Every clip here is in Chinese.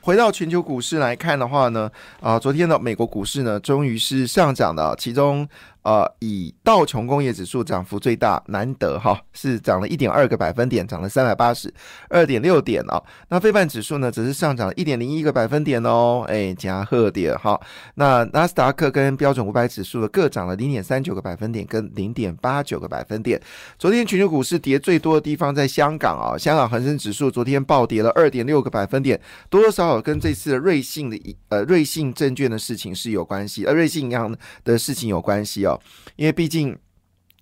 回到全球股市来看的话呢，啊，昨天的美国股市呢，终于是上涨的，其中。呃，以道琼工业指数涨幅最大，难得哈，是涨了一点二个百分点，涨了三百八十二点六点哦。那费半指数呢，只是上涨了一点零一个百分点哦，哎，加贺点哈。那纳斯达克跟标准五百指数的各涨了零点三九个百分点，跟零点八九个百分点。昨天全球股市跌最多的地方在香港啊，香港恒生指数昨天暴跌了二点六个百分点，多多少哦跟这次的瑞信的呃瑞信证券的事情是有关系，呃瑞信银行的事情有关系哦。因为毕竟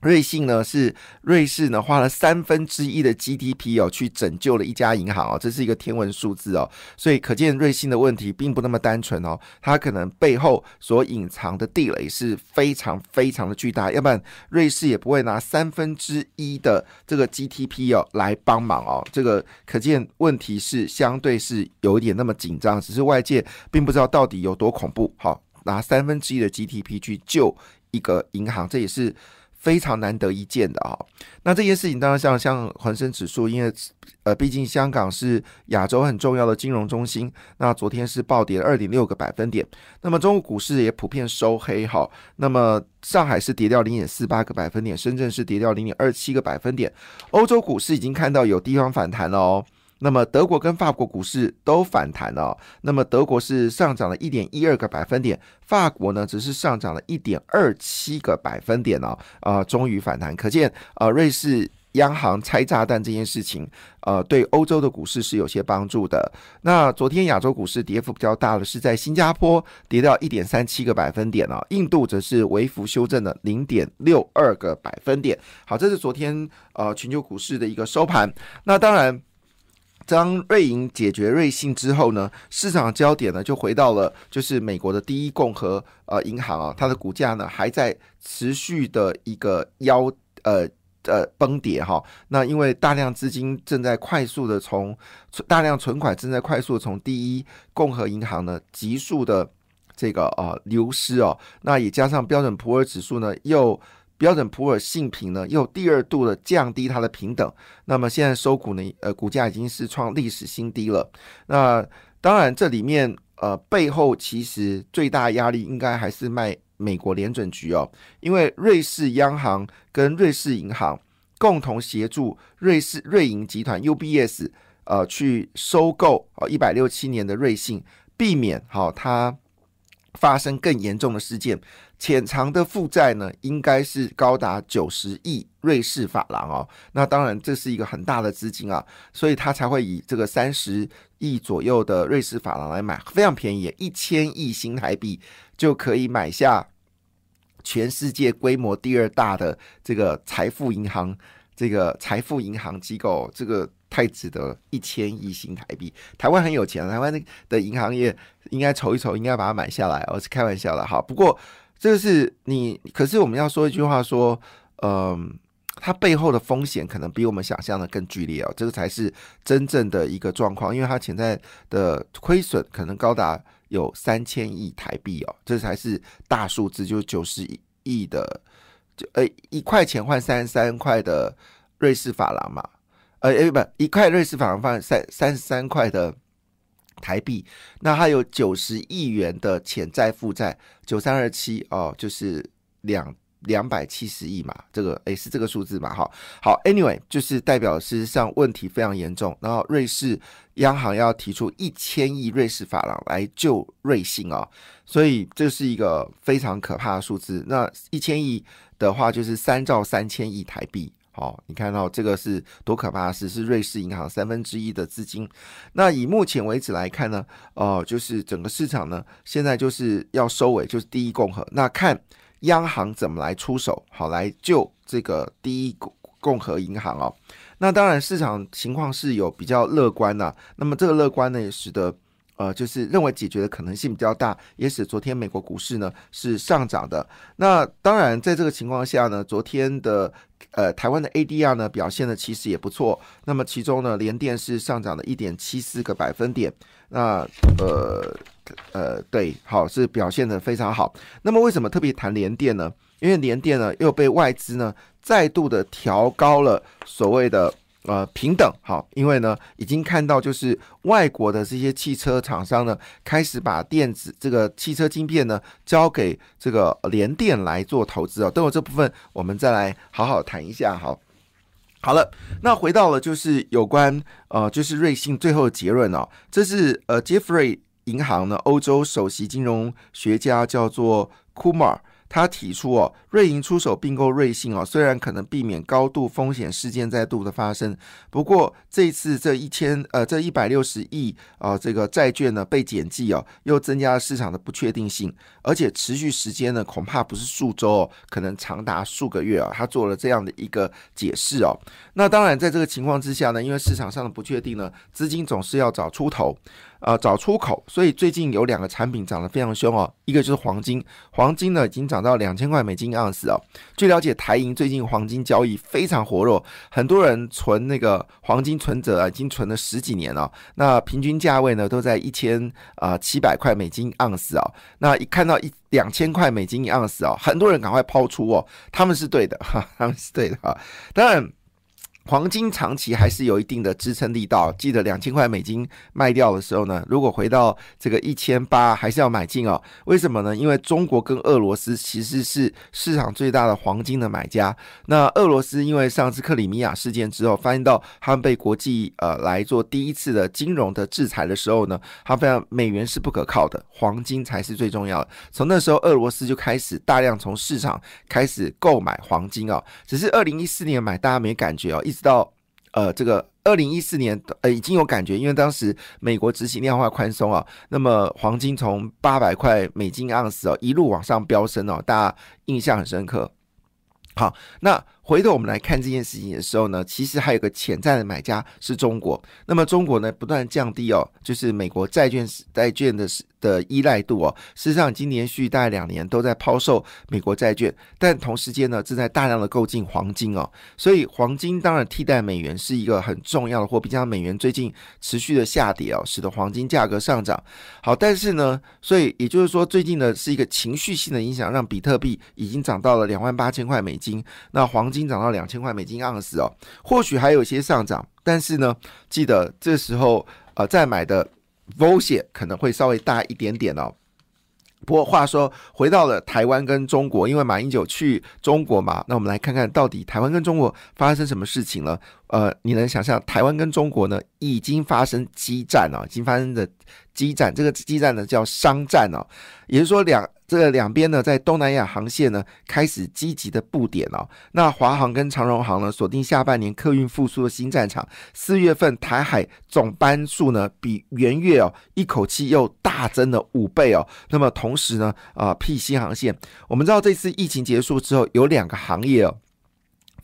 瑞信呢是瑞士呢花了三分之一的 GDP 哦去拯救了一家银行哦，这是一个天文数字哦，所以可见瑞信的问题并不那么单纯哦，它可能背后所隐藏的地雷是非常非常的巨大，要不然瑞士也不会拿三分之一的这个 GDP 哦来帮忙哦，这个可见问题是相对是有一点那么紧张，只是外界并不知道到底有多恐怖，好拿三分之一的 GDP 去救。一个银行，这也是非常难得一见的啊。那这件事情当然像像恒生指数，因为呃，毕竟香港是亚洲很重要的金融中心。那昨天是暴跌二点六个百分点。那么中国股市也普遍收黑哈。那么上海是跌掉零点四八个百分点，深圳是跌掉零点二七个百分点。欧洲股市已经看到有地方反弹了哦。那么德国跟法国股市都反弹了，那么德国是上涨了一点一二个百分点，法国呢只是上涨了一点二七个百分点哦，啊，终于反弹，可见啊，瑞士央行拆炸弹这件事情，呃，对欧洲的股市是有些帮助的。那昨天亚洲股市跌幅比较大的是在新加坡跌掉一点三七个百分点哦，印度则是微幅修正了零点六二个百分点。好，这是昨天呃全球股市的一个收盘。那当然。当瑞银解决瑞信之后呢，市场焦点呢就回到了就是美国的第一共和呃银行啊，它的股价呢还在持续的一个腰呃呃崩跌哈。那因为大量资金正在快速的从大量存款正在快速从第一共和银行呢急速的这个呃流失哦，那也加上标准普尔指数呢又。标准普尔信评呢又第二度的降低它的平等，那么现在收股呢，呃，股价已经是创历史新低了。那当然，这里面呃背后其实最大压力应该还是卖美国联准局哦，因为瑞士央行跟瑞士银行共同协助瑞士瑞银集团 UBS 呃去收购哦一百六七年的瑞信，避免好它发生更严重的事件。潜藏的负债呢，应该是高达九十亿瑞士法郎哦。那当然，这是一个很大的资金啊，所以他才会以这个三十亿左右的瑞士法郎来买，非常便宜，一千亿新台币就可以买下全世界规模第二大的这个财富银行，这个财富银行机构，这个太值得，一千亿新台币。台湾很有钱，台湾的银行业应该筹一筹，应该把它买下来。我是开玩笑的，哈。不过。这个是你，可是我们要说一句话，说，嗯，它背后的风险可能比我们想象的更剧烈哦，这个才是真正的一个状况，因为它潜在的亏损可能高达有三千亿台币哦，这才是大数字，就是九十亿的，就呃一块钱换三十三块的瑞士法郎嘛，呃诶不一块瑞士法郎换三三十三块的。台币，那它有九十亿元的潜在负债，九三二七哦，就是两两百七十亿嘛，这个诶是这个数字嘛，哈，好，anyway，就是代表事实上问题非常严重，然后瑞士央行要提出一千亿瑞士法郎来救瑞信哦，所以这是一个非常可怕的数字，那一千亿的话就是三兆三千亿台币。哦，你看到这个是多可怕的事，是瑞士银行三分之一的资金。那以目前为止来看呢，哦，就是整个市场呢，现在就是要收尾，就是第一共和。那看央行怎么来出手，好来救这个第一共共和银行哦。那当然市场情况是有比较乐观的，那么这个乐观呢，也使得。呃，就是认为解决的可能性比较大，也使昨天美国股市呢是上涨的。那当然，在这个情况下呢，昨天的呃，台湾的 ADR 呢表现的其实也不错。那么其中呢，联电是上涨了一点七四个百分点。那呃呃，对，好是表现的非常好。那么为什么特别谈联电呢？因为联电呢又被外资呢再度的调高了所谓的。呃，平等好，因为呢，已经看到就是外国的这些汽车厂商呢，开始把电子这个汽车晶片呢，交给这个联电来做投资哦。等会这部分我们再来好好谈一下。好，好了，那回到了就是有关呃，就是瑞信最后的结论哦，这是呃，Jeffrey 银行呢，欧洲首席金融学家叫做 Kumar。他提出哦，瑞银出手并购瑞信哦，虽然可能避免高度风险事件再度的发生，不过这次这一千呃这一百六十亿啊这个债券呢被减记哦，又增加了市场的不确定性，而且持续时间呢恐怕不是数周哦，可能长达数个月啊。他做了这样的一个解释哦。那当然在这个情况之下呢，因为市场上的不确定呢，资金总是要找出头。呃，找出口，所以最近有两个产品涨得非常凶哦。一个就是黄金，黄金呢已经涨到两千块美金盎司哦。据了解，台银最近黄金交易非常活络，很多人存那个黄金存折啊，已经存了十几年了。那平均价位呢都在一千啊七百块美金盎司哦。那一看到一两千块美金一盎司哦，很多人赶快抛出哦，他们是对的哈，他们是对的哈。当然。黄金长期还是有一定的支撑力道，记得两千块美金卖掉的时候呢，如果回到这个一千八，还是要买进哦。为什么呢？因为中国跟俄罗斯其实是市场最大的黄金的买家。那俄罗斯因为上次克里米亚事件之后，发现到他们被国际呃来做第一次的金融的制裁的时候呢，他发现美元是不可靠的，黄金才是最重要的。从那时候，俄罗斯就开始大量从市场开始购买黄金哦。只是二零一四年买，大家没感觉哦，一直。到呃，这个二零一四年呃已经有感觉，因为当时美国执行量化宽松啊，那么黄金从八百块美金盎司哦一路往上飙升哦，大家印象很深刻。好，那。回头我们来看这件事情的时候呢，其实还有个潜在的买家是中国。那么中国呢，不断降低哦，就是美国债券债券的的依赖度哦。事实上，已经连续大概两年都在抛售美国债券，但同时间呢，正在大量的购进黄金哦。所以黄金当然替代美元是一个很重要的货币，加上美元最近持续的下跌哦，使得黄金价格上涨。好，但是呢，所以也就是说，最近呢是一个情绪性的影响，让比特币已经涨到了两万八千块美金。那黄金金。涨到两千块美金盎司哦，或许还有一些上涨，但是呢，记得这时候呃再买的风险可能会稍微大一点点哦。不过话说回到了台湾跟中国，因为马英九去中国嘛，那我们来看看到底台湾跟中国发生什么事情了。呃，你能想象台湾跟中国呢已经发生激战了，已经发生的激战，这个激战呢叫商战哦，也就是说两。这个两边呢，在东南亚航线呢开始积极的布点哦。那华航跟长荣航呢，锁定下半年客运复苏的新战场。四月份台海总班数呢，比元月哦一口气又大增了五倍哦。那么同时呢，啊，，P 新航线。我们知道这次疫情结束之后，有两个行业哦。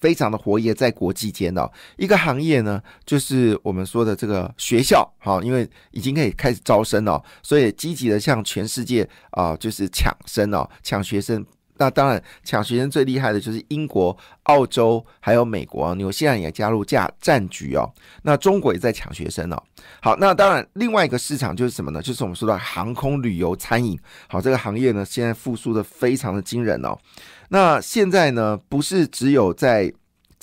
非常的活跃在国际间哦，一个行业呢，就是我们说的这个学校，好，因为已经可以开始招生了，所以积极的向全世界啊，就是抢生哦，抢学生。那当然，抢学生最厉害的就是英国、澳洲还有美国，纽西兰也加入价战局哦。那中国也在抢学生哦。好，那当然另外一个市场就是什么呢？就是我们说的航空旅游餐饮。好，这个行业呢，现在复苏的非常的惊人哦。那现在呢，不是只有在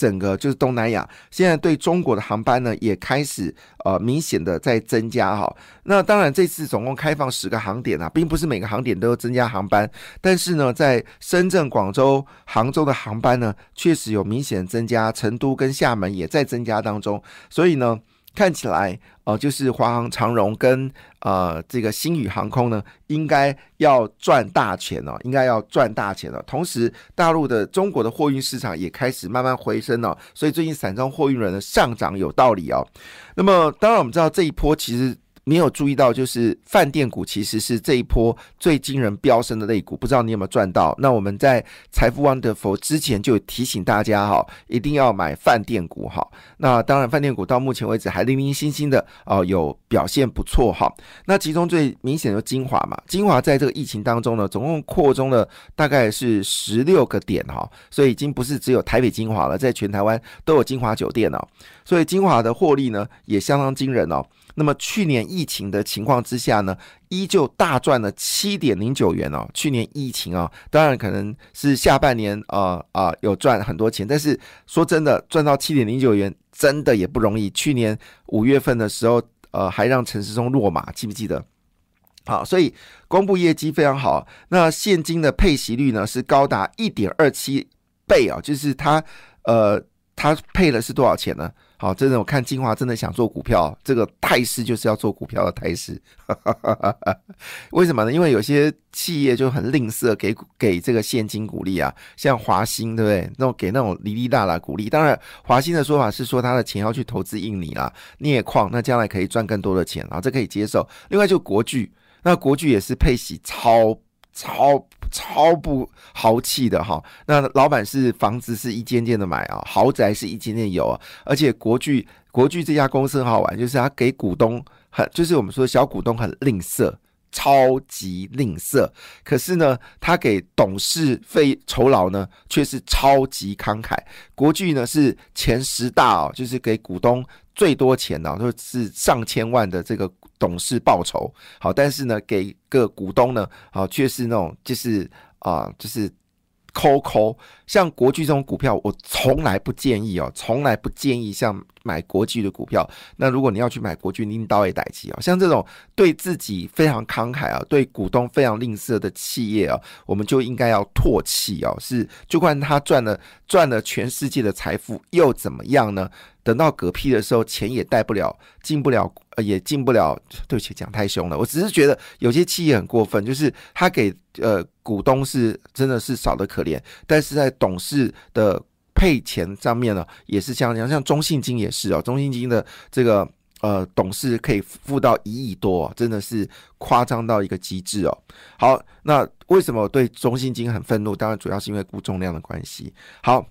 整个就是东南亚，现在对中国的航班呢也开始呃明显的在增加哈。那当然这次总共开放十个航点啊，并不是每个航点都有增加航班，但是呢，在深圳、广州、杭州的航班呢确实有明显增加，成都跟厦门也在增加当中，所以呢。看起来，呃，就是华航、长荣跟呃这个星宇航空呢，应该要赚大钱哦，应该要赚大钱了。同时，大陆的中国的货运市场也开始慢慢回升了，所以最近散装货运人的上涨有道理哦。那么，当然我们知道这一波其实没有注意到，就是饭店股其实是这一波最惊人飙升的类股，不知道你有没有赚到？那我们在财富 Wonderful 之前就提醒大家哈，一定要买饭店股哈。那当然，饭店股到目前为止还零零星星的哦，有表现不错哈。那其中最明显的精华嘛，精华在这个疫情当中呢，总共扩充了大概是十六个点哈，所以已经不是只有台北精华了，在全台湾都有精华酒店哦，所以精华的获利呢也相当惊人哦。那么去年疫情的情况之下呢，依旧大赚了七点零九元哦。去年疫情啊，当然可能是下半年啊啊有赚很多钱，但是说真的，赚到七点零九元真的也不容易。去年五月份的时候，呃，还让陈世忠落马，记不记得？好，所以公布业绩非常好。那现金的配息率呢是高达一点二七倍啊，就是它呃，它配了是多少钱呢？好，真的，我看金华真的想做股票，这个态势就是要做股票的态势。为什么呢？因为有些企业就很吝啬给给这个现金鼓励啊，像华兴，对不对？那种给那种哩哩啦啦鼓励。当然，华兴的说法是说他的钱要去投资印尼啦、镍矿，那将来可以赚更多的钱啊，这可以接受。另外就国巨，那国巨也是配息超。超超不豪气的哈，那老板是房子是一间间的买啊，豪宅是一间间有啊，而且国巨国巨这家公司很好玩，就是他给股东很，就是我们说小股东很吝啬，超级吝啬，可是呢，他给董事费酬劳呢却是超级慷慨。国巨呢是前十大哦，就是给股东最多钱呢，就是上千万的这个。董事报酬好，但是呢，给个股东呢，好却是那种就是啊，就是抠抠。像国巨这种股票，我从来不建议哦，从来不建议像买国际的股票。那如果你要去买国际，拎刀也逮起啊。像这种对自己非常慷慨啊，对股东非常吝啬的企业啊，我们就应该要唾弃哦。是，就算他赚了赚了全世界的财富，又怎么样呢？等到嗝屁的时候，钱也带不了，进不了。呃，也进不了。对不起，讲太凶了。我只是觉得有些企业很过分，就是他给呃股东是真的是少的可怜，但是在董事的配钱上面呢，也是像像像中信金也是哦，中信金的这个呃董事可以付到一亿多，真的是夸张到一个极致哦。好，那为什么我对中信金很愤怒？当然主要是因为估重量的关系。好，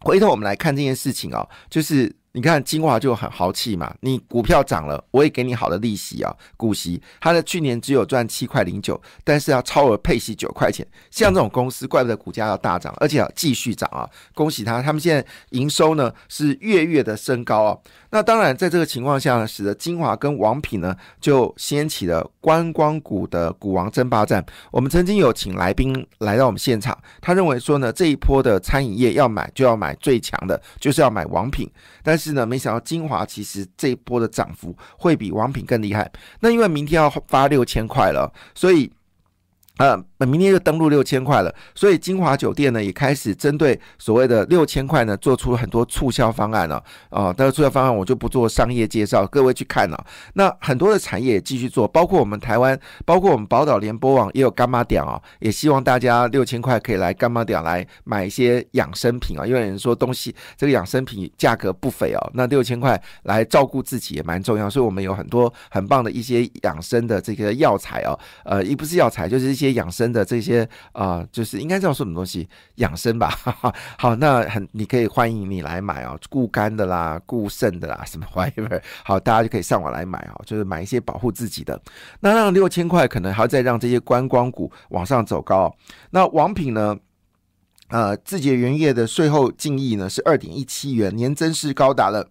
回头我们来看这件事情啊，就是。你看金华就很豪气嘛，你股票涨了，我也给你好的利息啊，股息。它的去年只有赚七块零九，但是要超额配息九块钱。像这种公司，怪不得股价要大涨，而且要继续涨啊！恭喜他，他们现在营收呢是月月的升高啊。那当然，在这个情况下呢，使得金华跟王品呢就掀起了观光股的股王争霸战。我们曾经有请来宾来到我们现场，他认为说呢，这一波的餐饮业要买就要买最强的，就是要买王品。但是呢，没想到精华其实这一波的涨幅会比王品更厉害。那因为明天要发六千块了，所以。呃，明天就登录六千块了，所以金华酒店呢也开始针对所谓的六千块呢，做出了很多促销方案了。啊，但是促销方案我就不做商业介绍，各位去看了。那很多的产业也继续做，包括我们台湾，包括我们宝岛联播网也有干妈点啊，也希望大家六千块可以来干妈点来买一些养生品啊，因为有人说东西这个养生品价格不菲哦，那六千块来照顾自己也蛮重要，所以我们有很多很棒的一些养生的这个药材哦，呃，也不是药材，就是一些。养生的这些啊，就是应该叫什么东西养生吧。好，那很你可以欢迎你来买哦，固肝的啦，固肾的啦，什么玩意儿？好，大家就可以上网来买哦，就是买一些保护自己的。那让六千块，可能还要再让这些观光股往上走高。那王品呢？呃，字节原业的税后净益呢是二点一七元，年增是高达了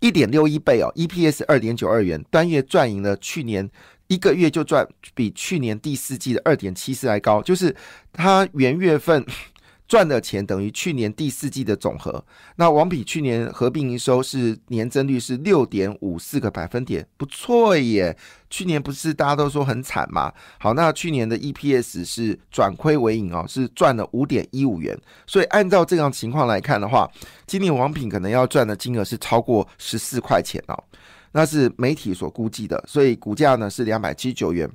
一点六一倍哦，EPS 二点九二元，端月赚赢了去年。一个月就赚比去年第四季的二点七四还高，就是它元月份 赚的钱等于去年第四季的总和。那王比去年合并营收是年增率是六点五四个百分点，不错耶。去年不是大家都说很惨吗？好，那去年的 EPS 是转亏为盈哦，是赚了五点一五元。所以按照这样情况来看的话，今年王品可能要赚的金额是超过十四块钱哦。那是媒体所估计的，所以股价呢是两百七十九元。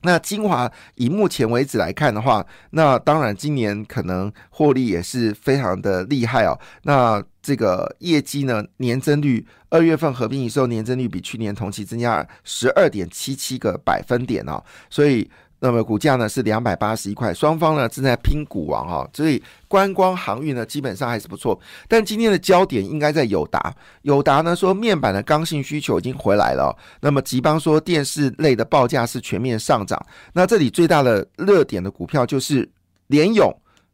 那精华以目前为止来看的话，那当然今年可能获利也是非常的厉害哦。那这个业绩呢，年增率二月份合并营收年增率比去年同期增加十二点七七个百分点哦，所以。那么股价呢是两百八十一块，双方呢正在拼股王哈，所以观光航运呢基本上还是不错。但今天的焦点应该在友达，友达呢说面板的刚性需求已经回来了。那么吉邦说电视类的报价是全面上涨，那这里最大的热点的股票就是联勇。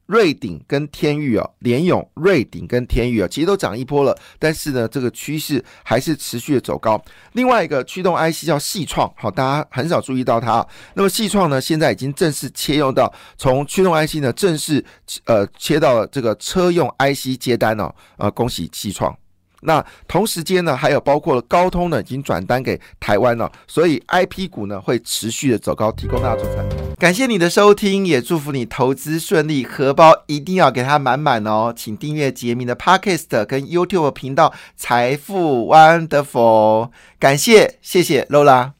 瑞鼎跟天域啊，联勇、瑞鼎跟天域啊，其实都涨一波了，但是呢，这个趋势还是持续的走高。另外一个驱动 IC 叫细创，好，大家很少注意到它。那么细创呢，现在已经正式切用到从驱动 IC 呢，正式呃切到了这个车用 IC 接单哦，呃，恭喜细创。那同时间呢，还有包括了高通呢，已经转单给台湾了，所以 I P 股呢会持续的走高，提供大家做参考。感谢你的收听，也祝福你投资顺利，荷包一定要给它满满哦。请订阅杰明的 Podcast 跟 YouTube 频道财富 Wonderful，感谢谢谢 Lola。